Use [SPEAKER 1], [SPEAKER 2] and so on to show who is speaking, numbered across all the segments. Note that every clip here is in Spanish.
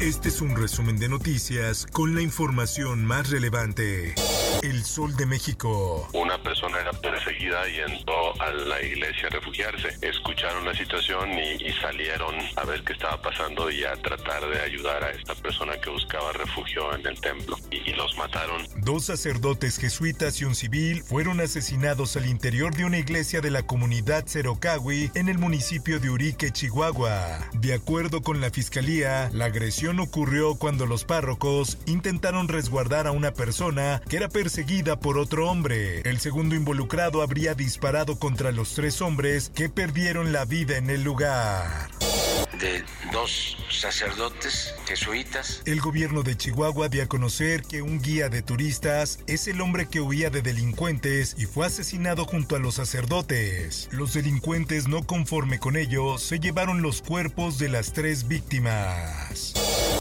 [SPEAKER 1] Este es un resumen de noticias con la información más relevante. El Sol de México.
[SPEAKER 2] Una persona era perseguida y entró a la iglesia a refugiarse. Escucharon la situación y, y, salieron a ver qué estaba pasando y a tratar de ayudar a esta persona que buscaba refugio en el templo. Y, y los mataron.
[SPEAKER 1] Dos sacerdotes jesuitas y un civil fueron asesinados al interior de una iglesia de la comunidad Cerocawi en el municipio de Urique, Chihuahua. De acuerdo con la fiscalía, la agresión ocurrió cuando los párrocos intentaron resguardar a una persona que era perseguida por otro hombre. El segundo involucrado habría disparado contra los tres hombres que perdieron la vida en el lugar
[SPEAKER 3] de dos sacerdotes jesuitas.
[SPEAKER 1] El gobierno de Chihuahua dio a conocer que un guía de turistas es el hombre que huía de delincuentes y fue asesinado junto a los sacerdotes. Los delincuentes, no conforme con ello, se llevaron los cuerpos de las tres víctimas.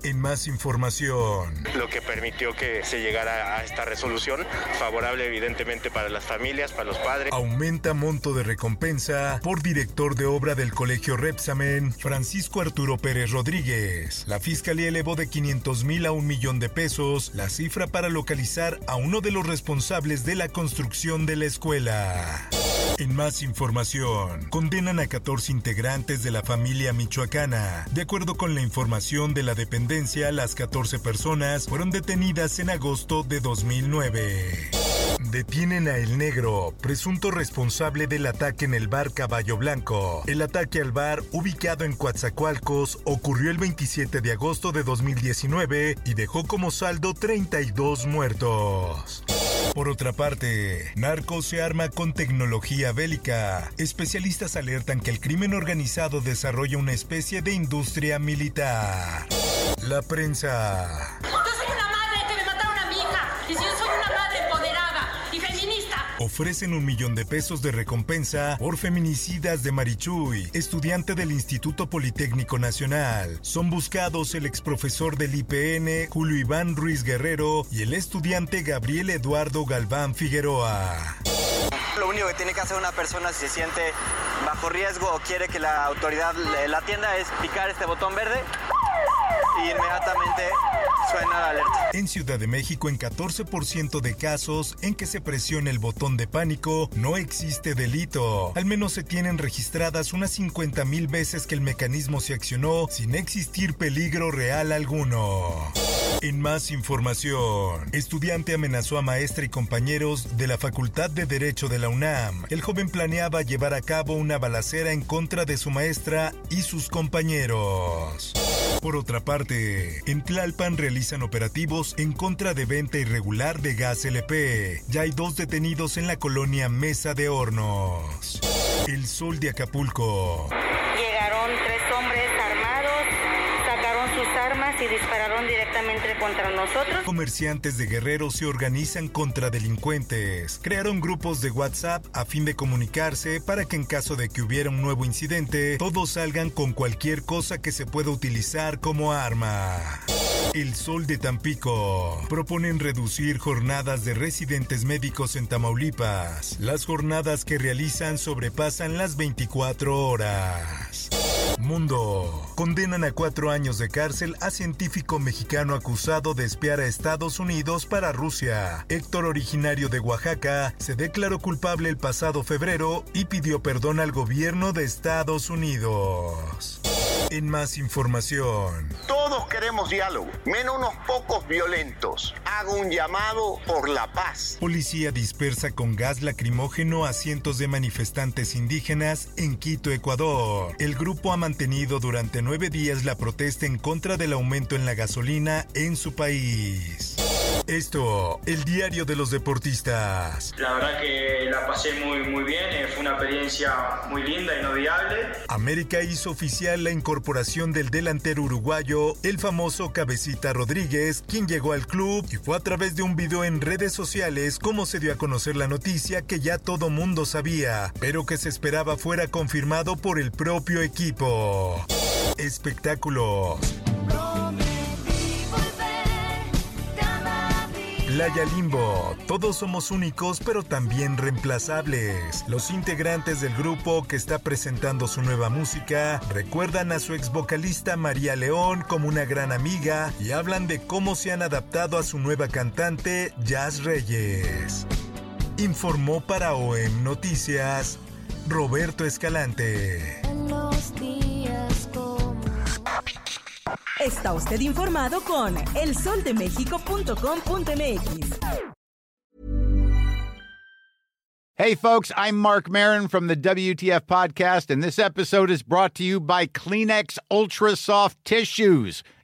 [SPEAKER 1] En más información.
[SPEAKER 4] Lo que permitió que se llegara a esta resolución, favorable evidentemente para las familias, para los padres.
[SPEAKER 1] Aumenta monto de recompensa por director de obra del Colegio Repsamen, Francisco Arturo Pérez Rodríguez. La fiscalía elevó de 500 mil a un millón de pesos la cifra para localizar a uno de los responsables de la construcción de la escuela. En más información, condenan a 14 integrantes de la familia michoacana. De acuerdo con la información de la dependencia, las 14 personas fueron detenidas en agosto de 2009. Detienen a El Negro, presunto responsable del ataque en el bar Caballo Blanco. El ataque al bar, ubicado en Coatzacoalcos, ocurrió el 27 de agosto de 2019 y dejó como saldo 32 muertos. Por otra parte, Narco se arma con tecnología bélica. Especialistas alertan que el crimen organizado desarrolla una especie de industria militar. La prensa.
[SPEAKER 5] Yo soy una madre que me mataron a mi hija. Y si yo soy una madre empoderada y feminista.
[SPEAKER 1] Ofrecen un millón de pesos de recompensa por feminicidas de Marichuy, estudiante del Instituto Politécnico Nacional. Son buscados el exprofesor del IPN, Julio Iván Ruiz Guerrero, y el estudiante Gabriel Eduardo Galván Figueroa.
[SPEAKER 6] Lo único que tiene que hacer una persona si se siente bajo riesgo o quiere que la autoridad la atienda es picar este botón verde y inmediatamente
[SPEAKER 1] En Ciudad de México, en 14% de casos en que se presiona el botón de pánico, no existe delito. Al menos se tienen registradas unas 50 mil veces que el mecanismo se accionó sin existir peligro real alguno. En más información, estudiante amenazó a maestra y compañeros de la Facultad de Derecho de la UNAM. El joven planeaba llevar a cabo una balacera en contra de su maestra y sus compañeros. Por otra parte, en Tlalpan realizan operativos en contra de venta irregular de gas LP. Ya hay dos detenidos en la colonia Mesa de Hornos. El sol de Acapulco.
[SPEAKER 7] Llegaron tres hombres armados, sacaron sus armas y dispararon directamente contra nosotros.
[SPEAKER 1] Comerciantes de Guerrero se organizan contra delincuentes. Crearon grupos de WhatsApp a fin de comunicarse para que en caso de que hubiera un nuevo incidente, todos salgan con cualquier cosa que se pueda utilizar como arma. El Sol de Tampico. Proponen reducir jornadas de residentes médicos en Tamaulipas. Las jornadas que realizan sobrepasan las 24 horas. Mundo. Condenan a cuatro años de cárcel a científico mexicano acusado de espiar a Estados Unidos para Rusia. Héctor, originario de Oaxaca, se declaró culpable el pasado febrero y pidió perdón al gobierno de Estados Unidos. En más información.
[SPEAKER 8] Queremos diálogo, menos unos pocos violentos. Hago un llamado por la paz.
[SPEAKER 1] Policía dispersa con gas lacrimógeno a cientos de manifestantes indígenas en Quito, Ecuador. El grupo ha mantenido durante nueve días la protesta en contra del aumento en la gasolina en su país. Esto, el diario de los deportistas.
[SPEAKER 9] La verdad que la pasé muy, muy bien, eh, fue una experiencia muy linda, inolvidable.
[SPEAKER 1] América hizo oficial la incorporación del delantero uruguayo, el famoso Cabecita Rodríguez, quien llegó al club y fue a través de un video en redes sociales como se dio a conocer la noticia que ya todo mundo sabía, pero que se esperaba fuera confirmado por el propio equipo. Espectáculos. Playa Limbo. Todos somos únicos, pero también reemplazables. Los integrantes del grupo que está presentando su nueva música recuerdan a su ex vocalista María León como una gran amiga y hablan de cómo se han adaptado a su nueva cantante Jazz Reyes. Informó para OEM Noticias Roberto Escalante.
[SPEAKER 10] Está usted informado con elsoldemexico.com.mx.
[SPEAKER 11] Hey, folks, I'm Mark Marin from the WTF Podcast, and this episode is brought to you by Kleenex Ultra Soft Tissues